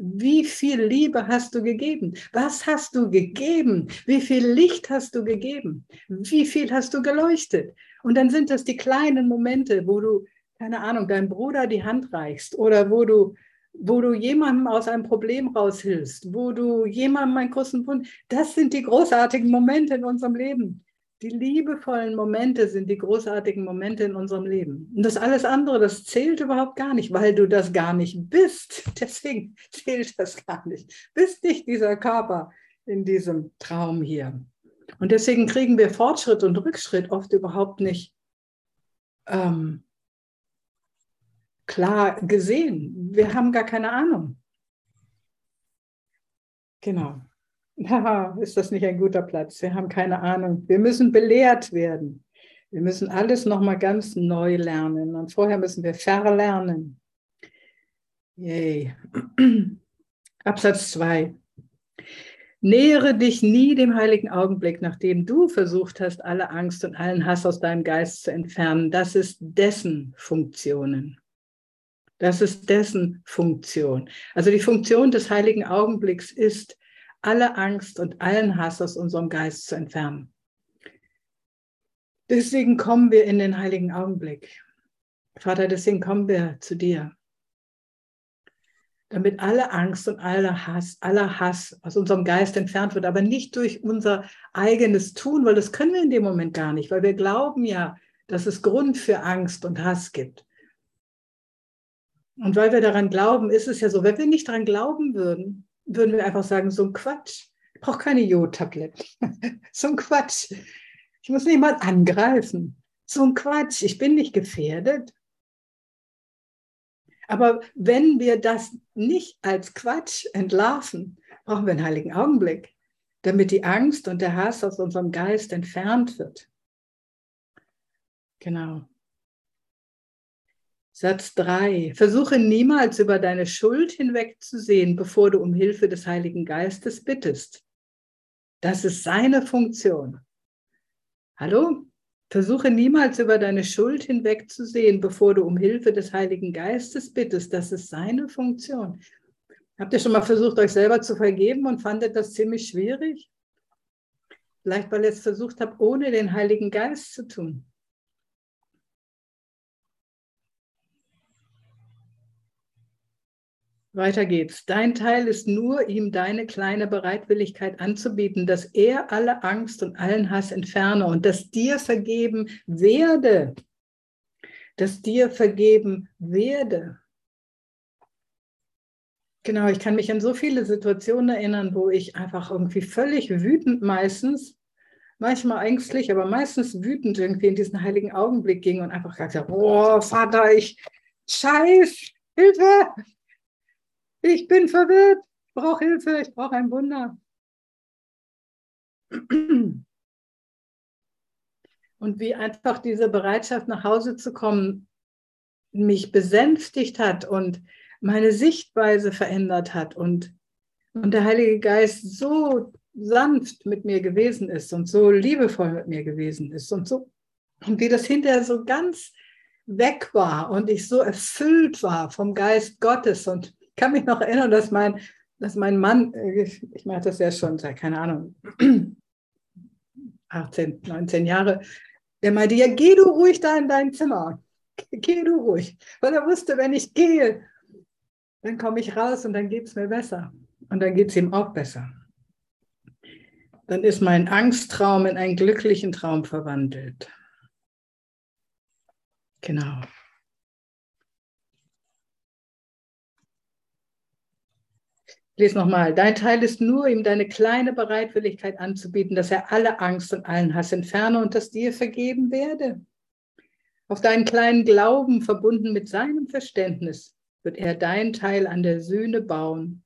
Wie viel Liebe hast du gegeben? Was hast du gegeben? Wie viel Licht hast du gegeben? Wie viel hast du geleuchtet? Und dann sind das die kleinen Momente, wo du, keine Ahnung, deinem Bruder die Hand reichst oder wo du, wo du jemandem aus einem Problem raushilfst, wo du jemandem einen großen Wunsch, das sind die großartigen Momente in unserem Leben. Die liebevollen Momente sind die großartigen Momente in unserem Leben. Und das alles andere, das zählt überhaupt gar nicht, weil du das gar nicht bist. Deswegen zählt das gar nicht. Bist nicht dieser Körper in diesem Traum hier. Und deswegen kriegen wir Fortschritt und Rückschritt oft überhaupt nicht ähm, klar gesehen. Wir haben gar keine Ahnung. Genau. Ja, ist das nicht ein guter Platz? Wir haben keine Ahnung. Wir müssen belehrt werden. Wir müssen alles nochmal ganz neu lernen. Und vorher müssen wir verlernen. Yay. Absatz 2. Nähere dich nie dem heiligen Augenblick, nachdem du versucht hast, alle Angst und allen Hass aus deinem Geist zu entfernen. Das ist dessen Funktionen. Das ist dessen Funktion. Also die Funktion des heiligen Augenblicks ist, alle Angst und allen Hass aus unserem Geist zu entfernen. Deswegen kommen wir in den heiligen Augenblick. Vater, deswegen kommen wir zu dir. damit alle Angst und aller Hass, aller Hass aus unserem Geist entfernt wird, aber nicht durch unser eigenes Tun, weil das können wir in dem Moment gar nicht, weil wir glauben ja, dass es Grund für Angst und Hass gibt. Und weil wir daran glauben, ist es ja so, wenn wir nicht daran glauben würden, würden wir einfach sagen, so ein Quatsch. Ich brauche keine Jodtabletten. so ein Quatsch. Ich muss niemand angreifen. So ein Quatsch. Ich bin nicht gefährdet. Aber wenn wir das nicht als Quatsch entlarven, brauchen wir einen heiligen Augenblick, damit die Angst und der Hass aus unserem Geist entfernt wird. Genau. Satz 3. Versuche niemals über deine Schuld hinwegzusehen, bevor du um Hilfe des Heiligen Geistes bittest. Das ist seine Funktion. Hallo? Versuche niemals über deine Schuld hinwegzusehen, bevor du um Hilfe des Heiligen Geistes bittest. Das ist seine Funktion. Habt ihr schon mal versucht, euch selber zu vergeben und fandet das ziemlich schwierig? Vielleicht, weil ihr es versucht habt, ohne den Heiligen Geist zu tun. Weiter geht's. Dein Teil ist nur, ihm deine kleine Bereitwilligkeit anzubieten, dass er alle Angst und allen Hass entferne und dass dir vergeben werde. Dass dir vergeben werde. Genau, ich kann mich an so viele Situationen erinnern, wo ich einfach irgendwie völlig wütend meistens, manchmal ängstlich, aber meistens wütend irgendwie in diesen heiligen Augenblick ging und einfach gesagt habe, oh Vater, ich scheiß, Hilfe, ich bin verwirrt, ich brauche Hilfe, ich brauche ein Wunder. Und wie einfach diese Bereitschaft nach Hause zu kommen mich besänftigt hat und meine Sichtweise verändert hat und, und der Heilige Geist so sanft mit mir gewesen ist und so liebevoll mit mir gewesen ist und so und wie das hinterher so ganz weg war und ich so erfüllt war vom Geist Gottes und kann mich noch erinnern, dass mein, dass mein Mann, äh, ich, mache das ja schon seit, keine Ahnung, 18, 19 Jahre, der meinte, ja, geh du ruhig da in dein Zimmer. Geh du ruhig. Weil er wusste, wenn ich gehe, dann komme ich raus und dann geht es mir besser. Und dann geht es ihm auch besser. Dann ist mein Angsttraum in einen glücklichen Traum verwandelt. Genau. Lese nochmal. Dein Teil ist nur, ihm deine kleine Bereitwilligkeit anzubieten, dass er alle Angst und allen Hass entferne und dass dir vergeben werde. Auf deinen kleinen Glauben, verbunden mit seinem Verständnis, wird er dein Teil an der Sühne bauen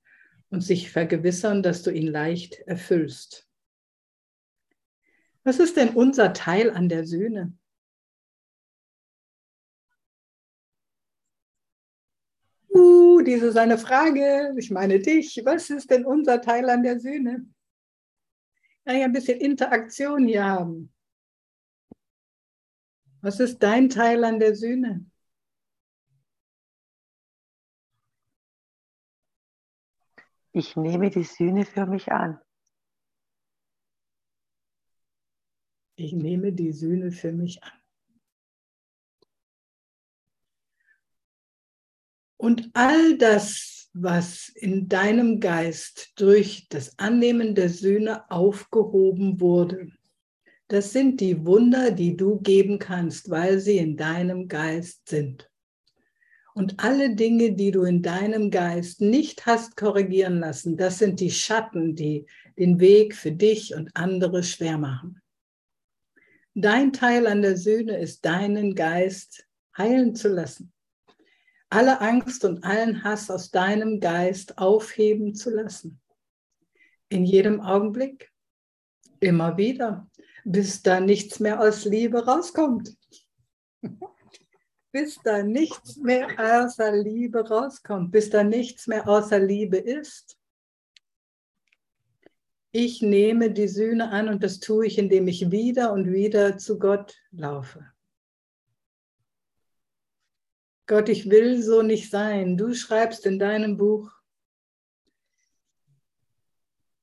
und sich vergewissern, dass du ihn leicht erfüllst. Was ist denn unser Teil an der Sühne? Diese ist eine Frage. Ich meine dich. Was ist denn unser Teil an der Sühne? Ich ein bisschen Interaktion hier haben? Was ist dein Teil an der Sühne? Ich nehme die Sühne für mich an. Ich nehme die Sühne für mich an. Und all das, was in deinem Geist durch das Annehmen der Sühne aufgehoben wurde, das sind die Wunder, die du geben kannst, weil sie in deinem Geist sind. Und alle Dinge, die du in deinem Geist nicht hast korrigieren lassen, das sind die Schatten, die den Weg für dich und andere schwer machen. Dein Teil an der Sühne ist, deinen Geist heilen zu lassen alle Angst und allen Hass aus deinem Geist aufheben zu lassen. In jedem Augenblick, immer wieder, bis da nichts mehr aus Liebe rauskommt. bis da nichts mehr außer Liebe rauskommt, bis da nichts mehr außer Liebe ist. Ich nehme die Sühne an und das tue ich, indem ich wieder und wieder zu Gott laufe. Gott, ich will so nicht sein. Du schreibst in deinem Buch,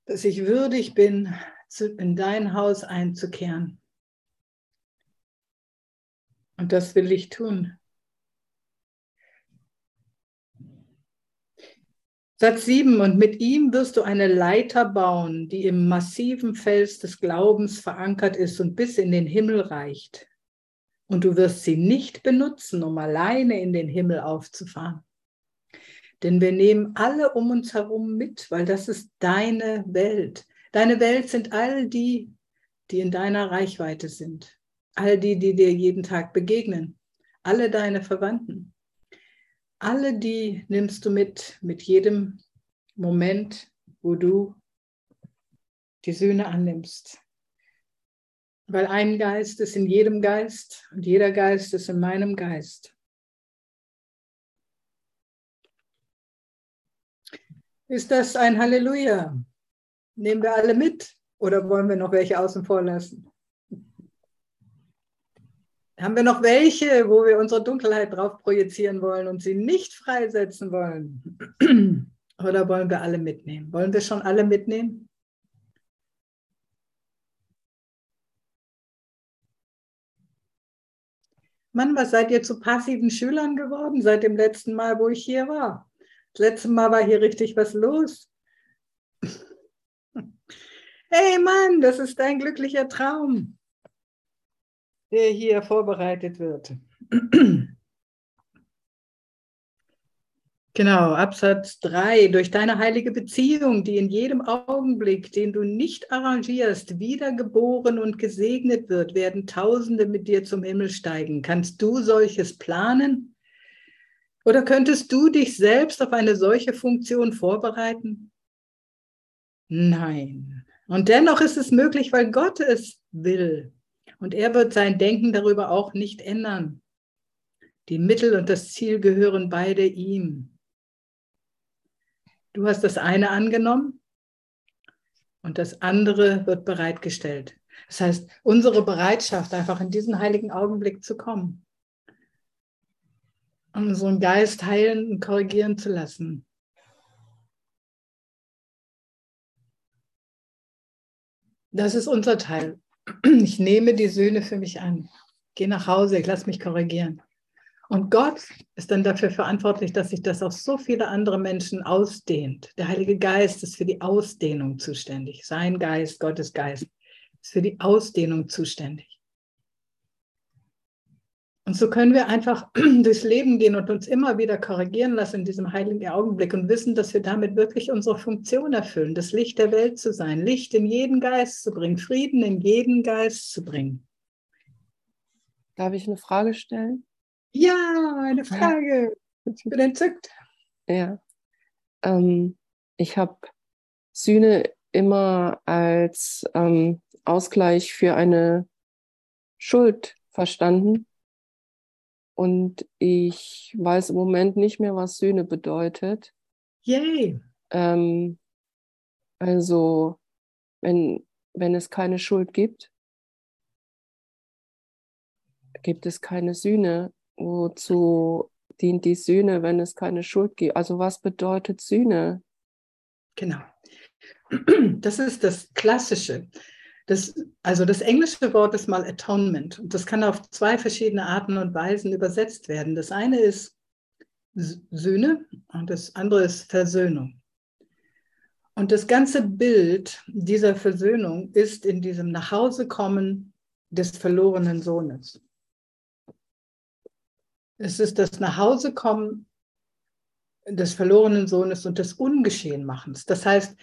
dass ich würdig bin, in dein Haus einzukehren. Und das will ich tun. Satz 7, und mit ihm wirst du eine Leiter bauen, die im massiven Fels des Glaubens verankert ist und bis in den Himmel reicht. Und du wirst sie nicht benutzen, um alleine in den Himmel aufzufahren. Denn wir nehmen alle um uns herum mit, weil das ist deine Welt. Deine Welt sind all die, die in deiner Reichweite sind. All die, die dir jeden Tag begegnen. Alle deine Verwandten alle die nimmst du mit, mit jedem Moment, wo du die Sühne annimmst. Weil ein Geist ist in jedem Geist und jeder Geist ist in meinem Geist. Ist das ein Halleluja? Nehmen wir alle mit oder wollen wir noch welche außen vor lassen? Haben wir noch welche, wo wir unsere Dunkelheit drauf projizieren wollen und sie nicht freisetzen wollen? Oder wollen wir alle mitnehmen? Wollen wir schon alle mitnehmen? Mann, was seid ihr zu passiven Schülern geworden seit dem letzten Mal, wo ich hier war? Das letzte Mal war hier richtig was los. Hey Mann, das ist ein glücklicher Traum der hier vorbereitet wird. Genau, Absatz 3. Durch deine heilige Beziehung, die in jedem Augenblick, den du nicht arrangierst, wiedergeboren und gesegnet wird, werden Tausende mit dir zum Himmel steigen. Kannst du solches planen? Oder könntest du dich selbst auf eine solche Funktion vorbereiten? Nein. Und dennoch ist es möglich, weil Gott es will. Und er wird sein Denken darüber auch nicht ändern. Die Mittel und das Ziel gehören beide ihm. Du hast das eine angenommen und das andere wird bereitgestellt. Das heißt, unsere Bereitschaft, einfach in diesen heiligen Augenblick zu kommen, unseren Geist heilen und korrigieren zu lassen. Das ist unser Teil. Ich nehme die Söhne für mich an. Gehe nach Hause, ich lasse mich korrigieren. Und Gott ist dann dafür verantwortlich, dass sich das auf so viele andere Menschen ausdehnt. Der Heilige Geist ist für die Ausdehnung zuständig. Sein Geist, Gottes Geist, ist für die Ausdehnung zuständig. Und so können wir einfach durchs Leben gehen und uns immer wieder korrigieren lassen in diesem heiligen Augenblick und wissen, dass wir damit wirklich unsere Funktion erfüllen, das Licht der Welt zu sein, Licht in jeden Geist zu bringen, Frieden in jeden Geist zu bringen. Darf ich eine Frage stellen? Ja, eine Frage. Ich bin entzückt. Ja. Ähm, ich habe Sühne immer als ähm, Ausgleich für eine Schuld verstanden und ich weiß im Moment nicht mehr, was Sühne bedeutet. Yay! Ähm, also, wenn, wenn es keine Schuld gibt, gibt es keine Sühne. Wozu dient die Sühne, wenn es keine Schuld gibt? Also, was bedeutet Sühne? Genau. Das ist das Klassische. Das, also das englische Wort ist mal Atonement und das kann auf zwei verschiedene Arten und Weisen übersetzt werden. Das eine ist Sühne und das andere ist Versöhnung. Und das ganze Bild dieser Versöhnung ist in diesem Nachhausekommen des verlorenen Sohnes. Es ist das Nachhausekommen des verlorenen Sohnes und des Ungeschehenmachens. Das heißt,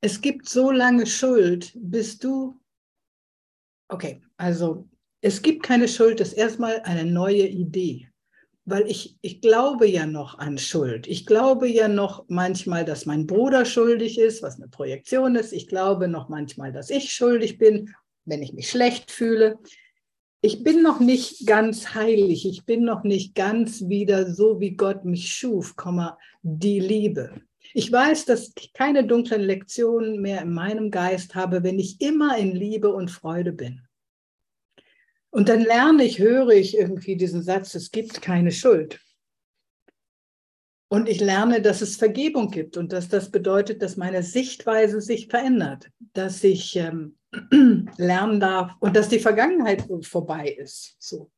es gibt so lange Schuld, bis du, okay, also es gibt keine Schuld, das ist erstmal eine neue Idee. Weil ich, ich glaube ja noch an Schuld. Ich glaube ja noch manchmal, dass mein Bruder schuldig ist, was eine Projektion ist. Ich glaube noch manchmal, dass ich schuldig bin, wenn ich mich schlecht fühle. Ich bin noch nicht ganz heilig. Ich bin noch nicht ganz wieder so, wie Gott mich schuf, die Liebe. Ich weiß, dass ich keine dunklen Lektionen mehr in meinem Geist habe, wenn ich immer in Liebe und Freude bin. Und dann lerne ich, höre ich irgendwie diesen Satz, es gibt keine Schuld. Und ich lerne, dass es Vergebung gibt und dass das bedeutet, dass meine Sichtweise sich verändert, dass ich ähm, lernen darf und dass die Vergangenheit vorbei ist. So.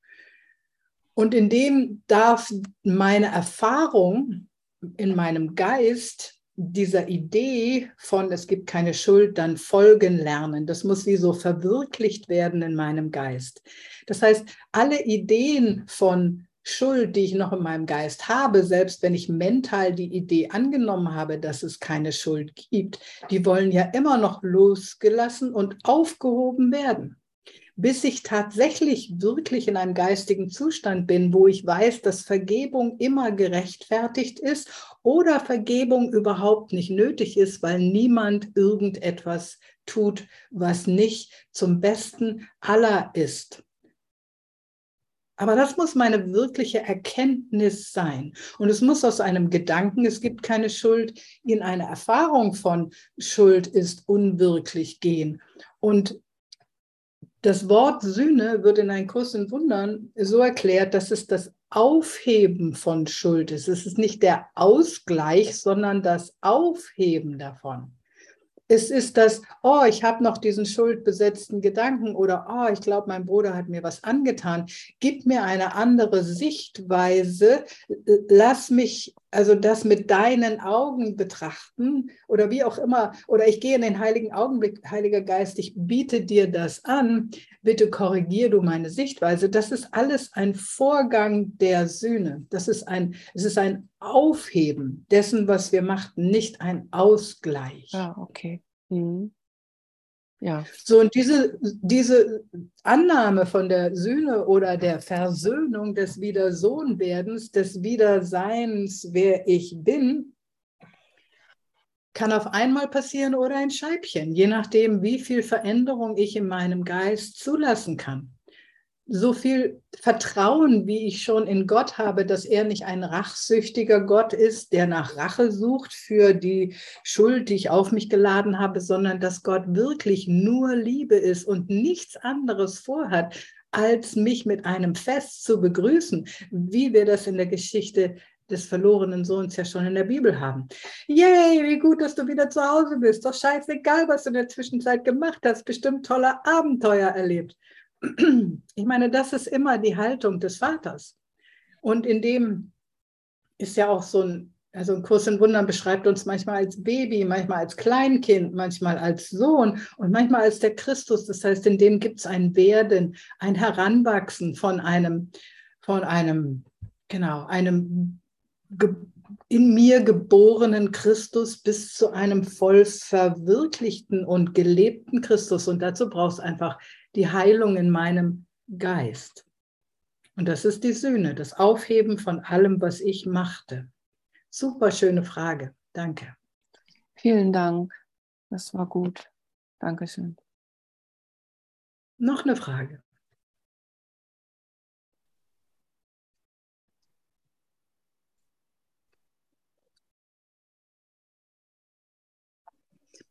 Und in dem darf meine Erfahrung in meinem Geist dieser Idee von, es gibt keine Schuld, dann folgen lernen. Das muss wie so verwirklicht werden in meinem Geist. Das heißt, alle Ideen von Schuld, die ich noch in meinem Geist habe, selbst wenn ich mental die Idee angenommen habe, dass es keine Schuld gibt, die wollen ja immer noch losgelassen und aufgehoben werden bis ich tatsächlich wirklich in einem geistigen Zustand bin, wo ich weiß, dass Vergebung immer gerechtfertigt ist oder Vergebung überhaupt nicht nötig ist, weil niemand irgendetwas tut, was nicht zum Besten aller ist. Aber das muss meine wirkliche Erkenntnis sein. Und es muss aus einem Gedanken, es gibt keine Schuld, in eine Erfahrung von Schuld ist unwirklich gehen. Und das Wort Sühne wird in einem Kurs in Wundern so erklärt, dass es das Aufheben von Schuld ist. Es ist nicht der Ausgleich, sondern das Aufheben davon. Es ist das, oh, ich habe noch diesen schuldbesetzten Gedanken oder oh, ich glaube, mein Bruder hat mir was angetan. Gib mir eine andere Sichtweise. Lass mich also das mit deinen Augen betrachten oder wie auch immer. Oder ich gehe in den heiligen Augenblick, Heiliger Geist, ich biete dir das an. Bitte korrigier du meine Sichtweise. Das ist alles ein Vorgang der Sühne. Das ist ein, es ist ein Aufheben dessen, was wir machten, nicht ein Ausgleich. Ah, okay. Mhm. Ja. So, und diese, diese Annahme von der Sühne oder der Versöhnung des Wiedersohnwerdens, des Wiederseins, wer ich bin, kann auf einmal passieren oder ein Scheibchen, je nachdem, wie viel Veränderung ich in meinem Geist zulassen kann so viel Vertrauen, wie ich schon in Gott habe, dass er nicht ein rachsüchtiger Gott ist, der nach Rache sucht für die Schuld, die ich auf mich geladen habe, sondern dass Gott wirklich nur Liebe ist und nichts anderes vorhat, als mich mit einem Fest zu begrüßen, wie wir das in der Geschichte des verlorenen Sohns ja schon in der Bibel haben. Yay, wie gut, dass du wieder zu Hause bist. Doch scheißegal, was du in der Zwischenzeit gemacht hast. Bestimmt tolle Abenteuer erlebt. Ich meine, das ist immer die Haltung des Vaters. Und in dem ist ja auch so ein, also ein Kurs in Wundern beschreibt uns manchmal als Baby, manchmal als Kleinkind, manchmal als Sohn und manchmal als der Christus. Das heißt, in dem gibt es ein Werden, ein Heranwachsen von einem, von einem, genau, einem in mir geborenen Christus bis zu einem voll verwirklichten und gelebten Christus. Und dazu brauchst du einfach die Heilung in meinem Geist. Und das ist die Sühne, das Aufheben von allem, was ich machte. Super schöne Frage. Danke. Vielen Dank. Das war gut. Dankeschön. Noch eine Frage.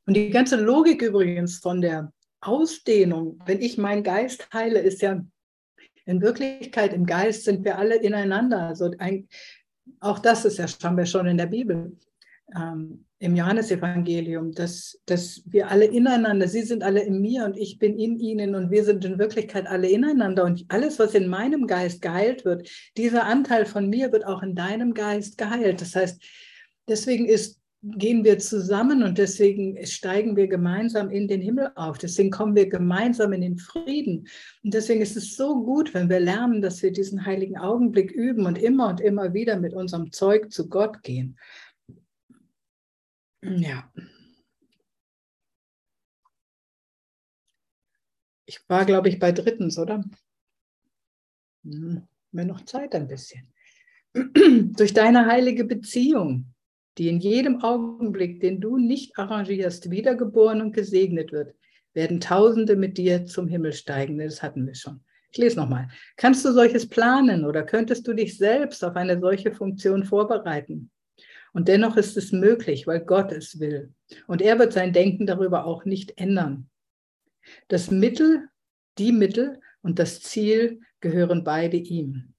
Und die ganze Logik übrigens von der Ausdehnung, wenn ich meinen Geist heile, ist ja in Wirklichkeit im Geist sind wir alle ineinander. Also ein, auch das ist ja, haben wir schon in der Bibel, ähm, im Johannesevangelium, dass, dass wir alle ineinander, sie sind alle in mir und ich bin in ihnen und wir sind in Wirklichkeit alle ineinander. Und alles, was in meinem Geist geheilt wird, dieser Anteil von mir wird auch in deinem Geist geheilt. Das heißt, deswegen ist gehen wir zusammen und deswegen steigen wir gemeinsam in den Himmel auf. Deswegen kommen wir gemeinsam in den Frieden. Und deswegen ist es so gut, wenn wir lernen, dass wir diesen heiligen Augenblick üben und immer und immer wieder mit unserem Zeug zu Gott gehen. Ja. Ich war, glaube ich, bei drittens, oder? Hm, mir noch Zeit ein bisschen. Durch deine heilige Beziehung die in jedem Augenblick, den du nicht arrangierst, wiedergeboren und gesegnet wird, werden Tausende mit dir zum Himmel steigen. Das hatten wir schon. Ich lese nochmal. Kannst du solches planen oder könntest du dich selbst auf eine solche Funktion vorbereiten? Und dennoch ist es möglich, weil Gott es will. Und er wird sein Denken darüber auch nicht ändern. Das Mittel, die Mittel und das Ziel gehören beide ihm.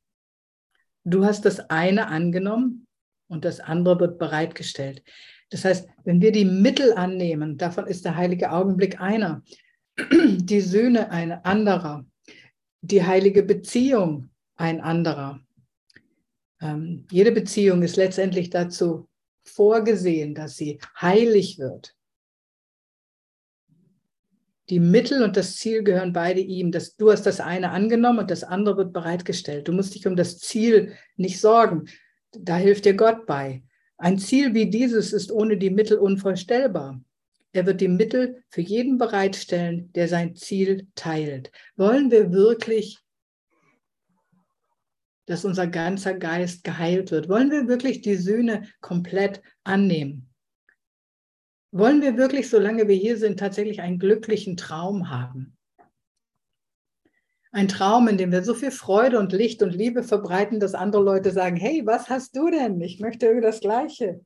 Du hast das eine angenommen und das andere wird bereitgestellt. Das heißt, wenn wir die Mittel annehmen, davon ist der heilige Augenblick einer, die Söhne ein anderer, die heilige Beziehung ein anderer. Ähm, jede Beziehung ist letztendlich dazu vorgesehen, dass sie heilig wird. Die Mittel und das Ziel gehören beide ihm. Das, du hast das eine angenommen und das andere wird bereitgestellt. Du musst dich um das Ziel nicht sorgen. Da hilft dir Gott bei. Ein Ziel wie dieses ist ohne die Mittel unvorstellbar. Er wird die Mittel für jeden bereitstellen, der sein Ziel teilt. Wollen wir wirklich, dass unser ganzer Geist geheilt wird? Wollen wir wirklich die Sühne komplett annehmen? Wollen wir wirklich, solange wir hier sind, tatsächlich einen glücklichen Traum haben? Ein Traum, in dem wir so viel Freude und Licht und Liebe verbreiten, dass andere Leute sagen, hey, was hast du denn? Ich möchte das Gleiche.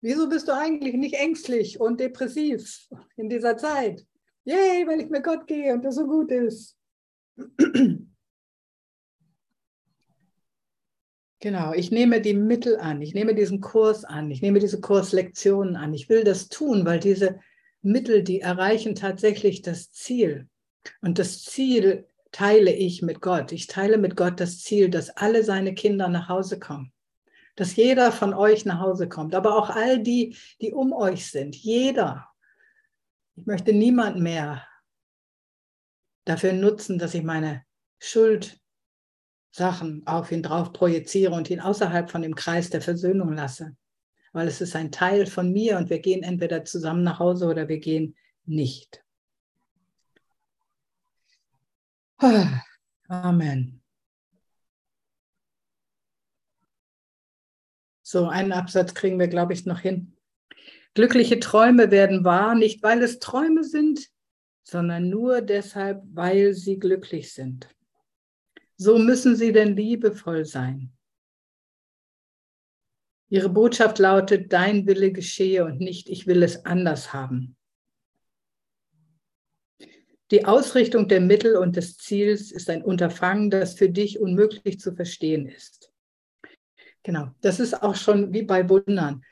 Wieso bist du eigentlich nicht ängstlich und depressiv in dieser Zeit? Yay, weil ich mit Gott gehe und das so gut ist. Genau, ich nehme die Mittel an, ich nehme diesen Kurs an, ich nehme diese Kurslektionen an. Ich will das tun, weil diese Mittel, die erreichen tatsächlich das Ziel. Und das Ziel teile ich mit Gott. Ich teile mit Gott das Ziel, dass alle seine Kinder nach Hause kommen. Dass jeder von euch nach Hause kommt, aber auch all die, die um euch sind. Jeder. Ich möchte niemand mehr dafür nutzen, dass ich meine Schuld Sachen auf ihn drauf projiziere und ihn außerhalb von dem Kreis der Versöhnung lasse. Weil es ist ein Teil von mir und wir gehen entweder zusammen nach Hause oder wir gehen nicht. Amen. So, einen Absatz kriegen wir, glaube ich, noch hin. Glückliche Träume werden wahr, nicht weil es Träume sind, sondern nur deshalb, weil sie glücklich sind. So müssen sie denn liebevoll sein. Ihre Botschaft lautet, dein Wille geschehe und nicht, ich will es anders haben. Die Ausrichtung der Mittel und des Ziels ist ein Unterfangen, das für dich unmöglich zu verstehen ist. Genau, das ist auch schon wie bei Wundern.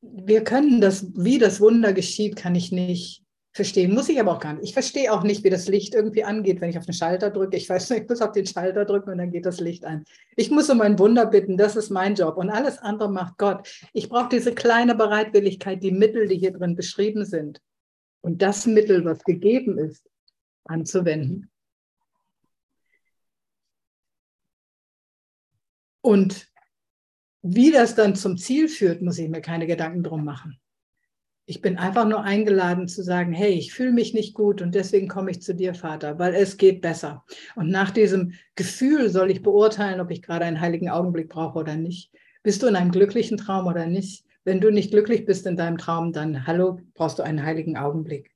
Wir können das, wie das Wunder geschieht, kann ich nicht verstehen. Muss ich aber auch gar nicht. Ich verstehe auch nicht, wie das Licht irgendwie angeht, wenn ich auf den Schalter drücke. Ich weiß nicht, ich muss auf den Schalter drücken und dann geht das Licht an. Ich muss um ein Wunder bitten, das ist mein Job. Und alles andere macht Gott. Ich brauche diese kleine Bereitwilligkeit, die Mittel, die hier drin beschrieben sind. Und das Mittel, was gegeben ist, anzuwenden. Und wie das dann zum Ziel führt, muss ich mir keine Gedanken drum machen. Ich bin einfach nur eingeladen zu sagen, hey, ich fühle mich nicht gut und deswegen komme ich zu dir, Vater, weil es geht besser. Und nach diesem Gefühl soll ich beurteilen, ob ich gerade einen heiligen Augenblick brauche oder nicht. Bist du in einem glücklichen Traum oder nicht? Wenn du nicht glücklich bist in deinem Traum, dann hallo, brauchst du einen heiligen Augenblick.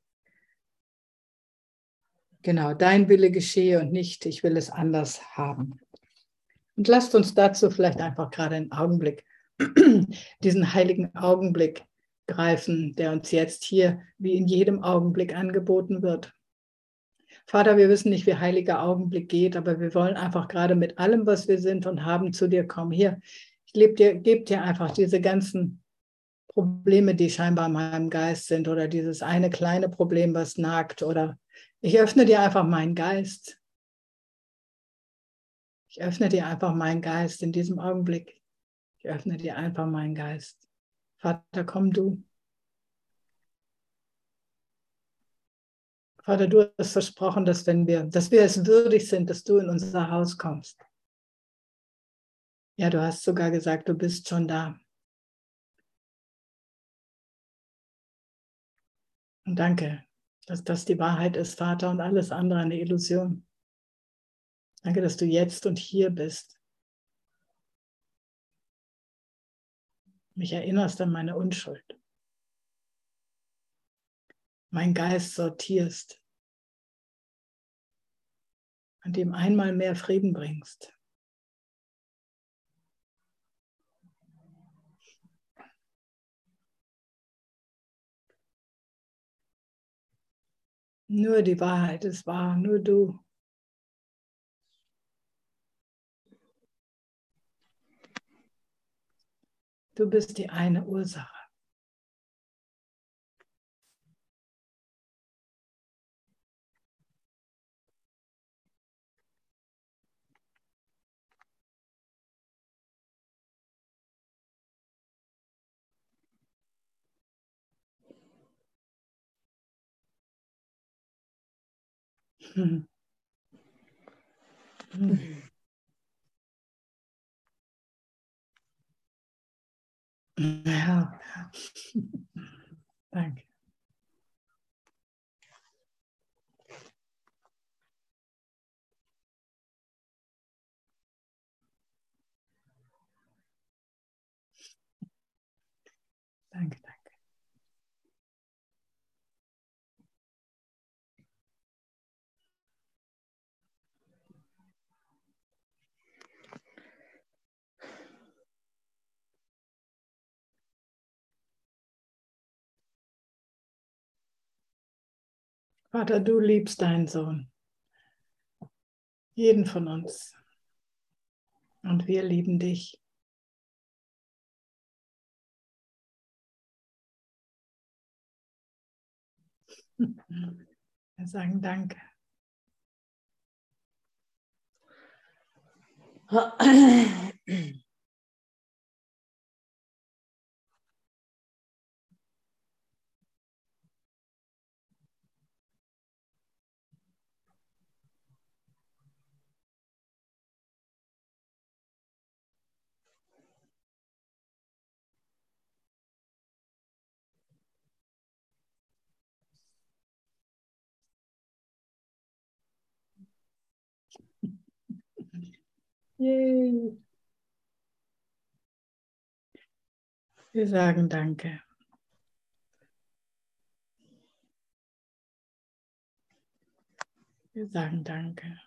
Genau, dein Wille geschehe und nicht, ich will es anders haben. Und lasst uns dazu vielleicht einfach gerade einen Augenblick, diesen heiligen Augenblick greifen, der uns jetzt hier wie in jedem Augenblick angeboten wird. Vater, wir wissen nicht, wie heiliger Augenblick geht, aber wir wollen einfach gerade mit allem, was wir sind und haben, zu dir kommen. Hier, ich gebe dir, einfach diese ganzen Probleme, die scheinbar in meinem Geist sind oder dieses eine kleine Problem, was nagt oder ich öffne dir einfach meinen Geist. Ich öffne dir einfach meinen Geist in diesem Augenblick. Ich öffne dir einfach meinen Geist. Vater, komm du. Vater, du hast versprochen, dass wenn wir, dass wir es würdig sind, dass du in unser Haus kommst. Ja, du hast sogar gesagt, du bist schon da. Und danke, dass das die Wahrheit ist, Vater, und alles andere eine Illusion. Danke, dass du jetzt und hier bist. mich erinnerst an meine Unschuld. Mein Geist sortierst, an dem einmal mehr Frieden bringst. Nur die Wahrheit ist wahr, nur du. Du bist die eine Ursache. Hm. Hm. Ja, ja. Danke. Danke, danke. Vater, du liebst deinen Sohn. Jeden von uns. Und wir lieben dich. Wir sagen Danke. Yay. Wir sagen Danke. Wir sagen Danke.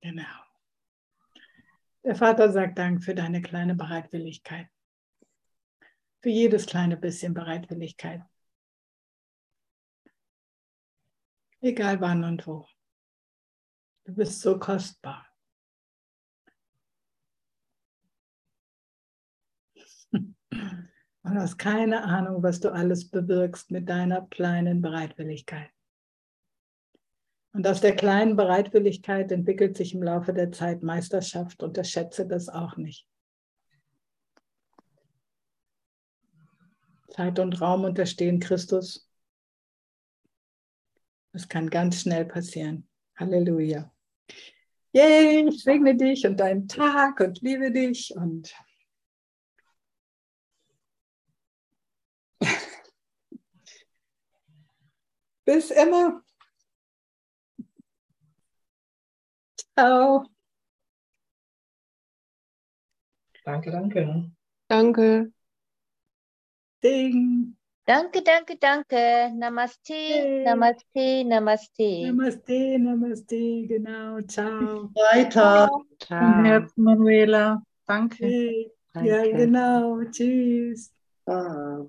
Genau. Der Vater sagt Dank für deine kleine Bereitwilligkeit. Für jedes kleine bisschen Bereitwilligkeit. Egal wann und wo. Du bist so kostbar. Und hast keine Ahnung, was du alles bewirkst mit deiner kleinen Bereitwilligkeit. Und aus der kleinen Bereitwilligkeit entwickelt sich im Laufe der Zeit Meisterschaft. Unterschätze das auch nicht. Zeit und Raum unterstehen Christus. Das kann ganz schnell passieren. Halleluja. Yay, ich segne dich und deinen Tag und liebe dich und bis immer. Ciao. Danke, danke. Danke. Ding. Danke, danke, danke. Namaste, Yay. namaste, namaste. Namaste, Namaste, genau. Ciao. Weiter. Ciao. Herzen, Manuela. Danke. Hey. Ja, Danke. genau. Tschüss. Ah.